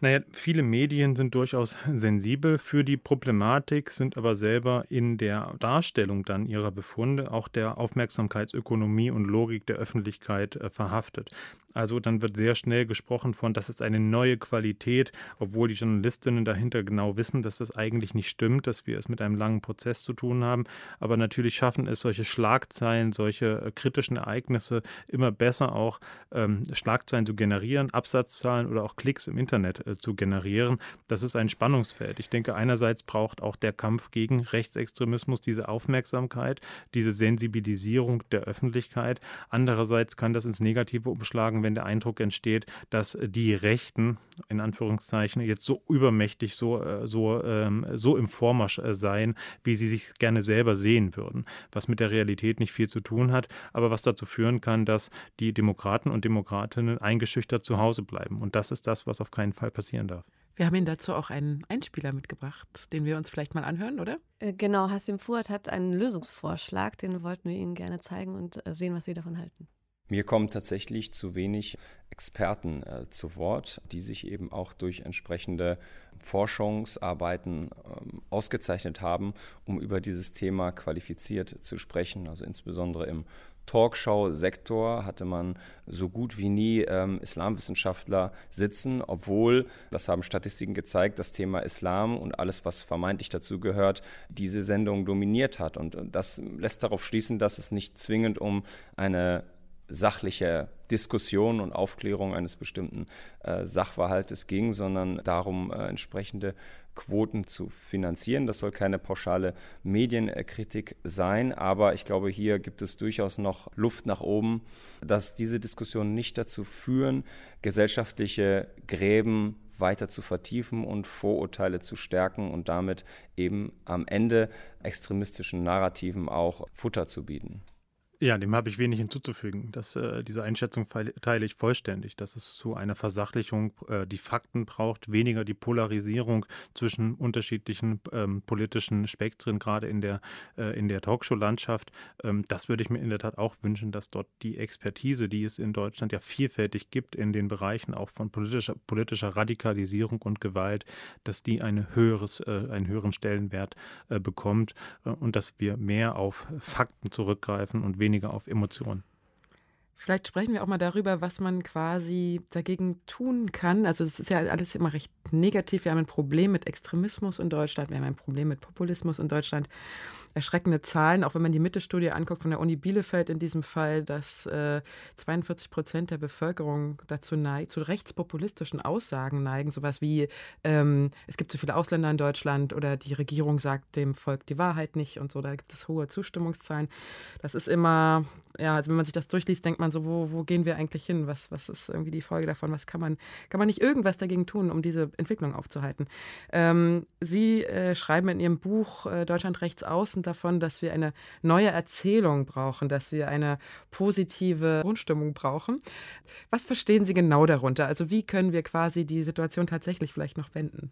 D: Naja, viele Medien sind durchaus sensibel für die Problematik, sind aber selber in der Darstellung dann ihrer Befunde auch der Aufmerksamkeitsökonomie und Logik der Öffentlichkeit äh, verhaftet. Also dann wird sehr schnell gesprochen von, das ist eine neue Qualität, obwohl die Journalistinnen dahinter genau wissen, dass das eigentlich nicht stimmt, dass wir es mit einem langen Prozess zu tun haben. Aber natürlich schaffen es solche Schlagzeilen, solche äh, kritischen Ereignisse immer besser auch ähm, Schlagzeilen zu generieren, Absatzzahlen oder auch Klicks im Internet äh, zu generieren. Das ist ein Spannungsfeld. Ich denke, einerseits braucht auch der Kampf gegen Rechtsextremismus diese Aufmerksamkeit, diese Sensibilisierung der Öffentlichkeit. Andererseits kann das ins Negative umschlagen, wenn der Eindruck entsteht, dass die Rechten, in Anführungszeichen, jetzt so übermächtig, so, äh, so, ähm, so im Vormarsch äh, seien, wie sie sich gerne selber sehen würden. Was mit der Realität nicht viel zu tun hat, aber was dazu führen kann, dass die Demokraten und Demokratinnen eingeschüchtert zu Hause bleiben. Und das ist das, was auf keinen Fall passieren darf.
C: Wir haben Ihnen dazu auch einen Einspieler mitgebracht, den wir uns vielleicht mal anhören, oder?
B: Äh, genau, Hassim Fuad hat einen Lösungsvorschlag, den wollten wir Ihnen gerne zeigen und äh, sehen, was Sie davon halten.
E: Mir kommen tatsächlich zu wenig Experten äh, zu Wort, die sich eben auch durch entsprechende Forschungsarbeiten ähm, ausgezeichnet haben, um über dieses Thema qualifiziert zu sprechen, also insbesondere im Talkshow-Sektor hatte man so gut wie nie ähm, Islamwissenschaftler sitzen, obwohl, das haben Statistiken gezeigt, das Thema Islam und alles, was vermeintlich dazu gehört, diese Sendung dominiert hat. Und das lässt darauf schließen, dass es nicht zwingend um eine sachliche Diskussion und Aufklärung eines bestimmten äh, Sachverhaltes ging, sondern darum, äh, entsprechende Quoten zu finanzieren. Das soll keine pauschale Medienkritik sein, aber ich glaube, hier gibt es durchaus noch Luft nach oben, dass diese Diskussionen nicht dazu führen, gesellschaftliche Gräben weiter zu vertiefen und Vorurteile zu stärken und damit eben am Ende extremistischen Narrativen auch Futter zu bieten.
D: Ja, dem habe ich wenig hinzuzufügen. Das, äh, diese Einschätzung teile ich vollständig, dass es zu einer Versachlichung äh, die Fakten braucht, weniger die Polarisierung zwischen unterschiedlichen ähm, politischen Spektren, gerade in der, äh, der Talkshow-Landschaft. Ähm, das würde ich mir in der Tat auch wünschen, dass dort die Expertise, die es in Deutschland ja vielfältig gibt, in den Bereichen auch von politischer, politischer Radikalisierung und Gewalt, dass die eine höheres, äh, einen höheren Stellenwert äh, bekommt äh, und dass wir mehr auf Fakten zurückgreifen und weniger weniger auf Emotionen.
C: Vielleicht sprechen wir auch mal darüber, was man quasi dagegen tun kann. Also es ist ja alles immer recht negativ. Wir haben ein Problem mit Extremismus in Deutschland, wir haben ein Problem mit Populismus in Deutschland erschreckende Zahlen, auch wenn man die Mitte-Studie anguckt von der Uni Bielefeld in diesem Fall, dass äh, 42 Prozent der Bevölkerung dazu neigt, zu rechtspopulistischen Aussagen neigen, sowas wie ähm, es gibt zu viele Ausländer in Deutschland oder die Regierung sagt dem Volk die Wahrheit nicht und so, da gibt es hohe Zustimmungszahlen. Das ist immer, ja, also wenn man sich das durchliest, denkt man so, wo, wo gehen wir eigentlich hin? Was, was ist irgendwie die Folge davon? Was kann man, kann man nicht irgendwas dagegen tun, um diese Entwicklung aufzuhalten? Ähm, Sie äh, schreiben in Ihrem Buch äh, Deutschland rechts außen davon, dass wir eine neue Erzählung brauchen, dass wir eine positive Grundstimmung brauchen. Was verstehen Sie genau darunter? Also wie können wir quasi die Situation tatsächlich vielleicht noch wenden?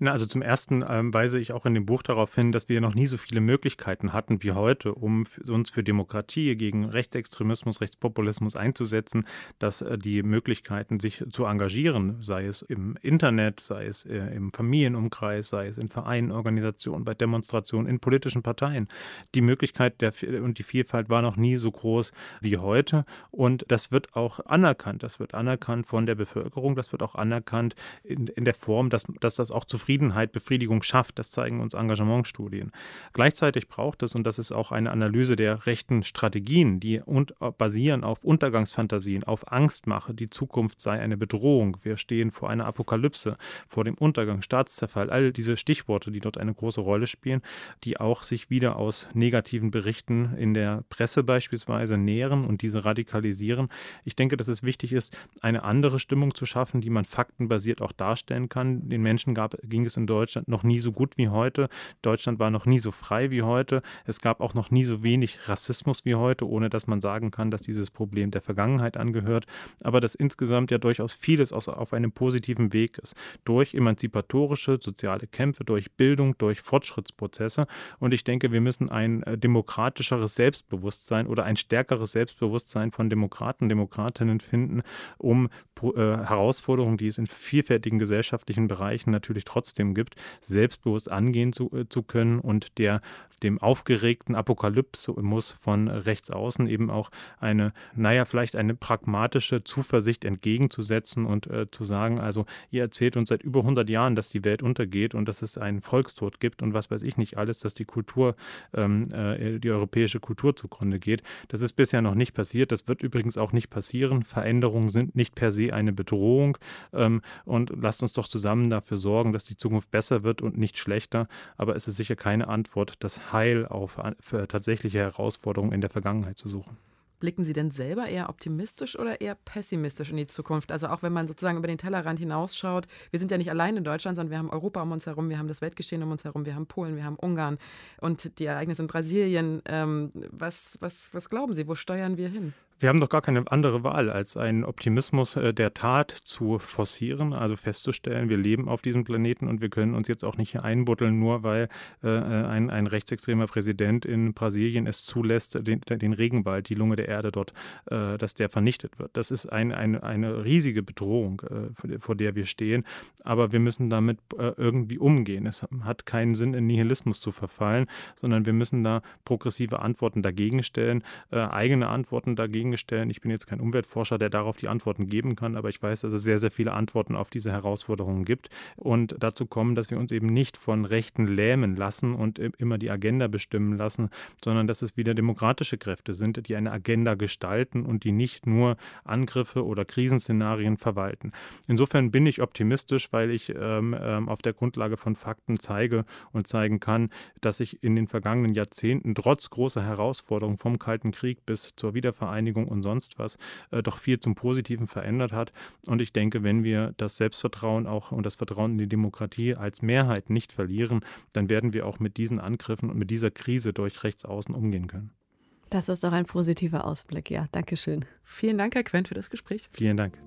D: Na, also zum ersten ähm, weise ich auch in dem Buch darauf hin, dass wir noch nie so viele Möglichkeiten hatten wie heute, um uns für Demokratie gegen Rechtsextremismus, Rechtspopulismus einzusetzen, dass äh, die Möglichkeiten, sich zu engagieren, sei es im Internet, sei es äh, im Familienumkreis, sei es in Vereinen, Organisationen, bei Demonstrationen, in politischen Parteien, die Möglichkeit der, und die Vielfalt war noch nie so groß wie heute. Und das wird auch anerkannt. Das wird anerkannt von der Bevölkerung. Das wird auch anerkannt in, in der Form, dass, dass das auch zufrieden Zufriedenheit, Befriedigung schafft. Das zeigen uns Engagementstudien. Gleichzeitig braucht es, und das ist auch eine Analyse der rechten Strategien, die und, basieren auf Untergangsfantasien, auf Angstmache, die Zukunft sei eine Bedrohung, wir stehen vor einer Apokalypse, vor dem Untergang, Staatszerfall, all diese Stichworte, die dort eine große Rolle spielen, die auch sich wieder aus negativen Berichten in der Presse beispielsweise nähren und diese radikalisieren. Ich denke, dass es wichtig ist, eine andere Stimmung zu schaffen, die man faktenbasiert auch darstellen kann. Den Menschen gab, ging es in Deutschland noch nie so gut wie heute. Deutschland war noch nie so frei wie heute. Es gab auch noch nie so wenig Rassismus wie heute, ohne dass man sagen kann, dass dieses Problem der Vergangenheit angehört. Aber dass insgesamt ja durchaus vieles auf einem positiven Weg ist. Durch emanzipatorische soziale Kämpfe, durch Bildung, durch Fortschrittsprozesse. Und ich denke, wir müssen ein äh, demokratischeres Selbstbewusstsein oder ein stärkeres Selbstbewusstsein von Demokraten, Demokratinnen finden, um äh, Herausforderungen, die es in vielfältigen gesellschaftlichen Bereichen natürlich trotzdem trotzdem gibt, selbstbewusst angehen zu, äh, zu können und der dem aufgeregten Apokalypse-Muss von rechts außen eben auch eine, naja, vielleicht eine pragmatische Zuversicht entgegenzusetzen und äh, zu sagen, also ihr erzählt uns seit über 100 Jahren, dass die Welt untergeht und dass es einen Volkstod gibt und was weiß ich nicht alles, dass die Kultur, ähm, äh, die europäische Kultur zugrunde geht. Das ist bisher noch nicht passiert. Das wird übrigens auch nicht passieren. Veränderungen sind nicht per se eine Bedrohung ähm, und lasst uns doch zusammen dafür sorgen, dass die Zukunft besser wird und nicht schlechter. Aber es ist sicher keine Antwort, das Heil auf tatsächliche Herausforderungen in der Vergangenheit zu suchen.
C: Blicken Sie denn selber eher optimistisch oder eher pessimistisch in die Zukunft? Also auch wenn man sozusagen über den Tellerrand hinausschaut, wir sind ja nicht allein in Deutschland, sondern wir haben Europa um uns herum, wir haben das Weltgeschehen um uns herum, wir haben Polen, wir haben Ungarn und die Ereignisse in Brasilien. Ähm, was, was, was glauben Sie, wo steuern wir hin?
D: Wir haben doch gar keine andere Wahl, als einen Optimismus äh, der Tat zu forcieren, also festzustellen, wir leben auf diesem Planeten und wir können uns jetzt auch nicht hier einbuddeln, nur weil äh, ein, ein rechtsextremer Präsident in Brasilien es zulässt, den, den Regenwald, die Lunge der Erde dort, äh, dass der vernichtet wird. Das ist ein, ein, eine riesige Bedrohung, vor der wir stehen, aber wir müssen damit irgendwie umgehen. Es hat keinen Sinn, in Nihilismus zu verfallen, sondern wir müssen da progressive Antworten dagegen stellen, eigene Antworten dagegen Stellen. Ich bin jetzt kein Umweltforscher, der darauf die Antworten geben kann, aber ich weiß, dass es sehr, sehr viele Antworten auf diese Herausforderungen gibt. Und dazu kommen, dass wir uns eben nicht von Rechten lähmen lassen und immer die Agenda bestimmen lassen, sondern dass es wieder demokratische Kräfte sind, die eine Agenda gestalten und die nicht nur Angriffe oder Krisenszenarien verwalten. Insofern bin ich optimistisch, weil ich ähm, ähm auf der Grundlage von Fakten zeige und zeigen kann, dass sich in den vergangenen Jahrzehnten trotz großer Herausforderungen vom Kalten Krieg bis zur Wiedervereinigung Beschäftigung und sonst was äh, doch viel zum Positiven verändert hat. Und ich denke, wenn wir das Selbstvertrauen auch und das Vertrauen in die Demokratie als Mehrheit nicht verlieren, dann werden wir auch mit diesen Angriffen und mit dieser Krise durch Rechtsaußen umgehen können.
B: Das ist doch ein positiver Ausblick, ja. Dankeschön.
C: Vielen Dank, Herr Quent, für das Gespräch.
D: Vielen Dank.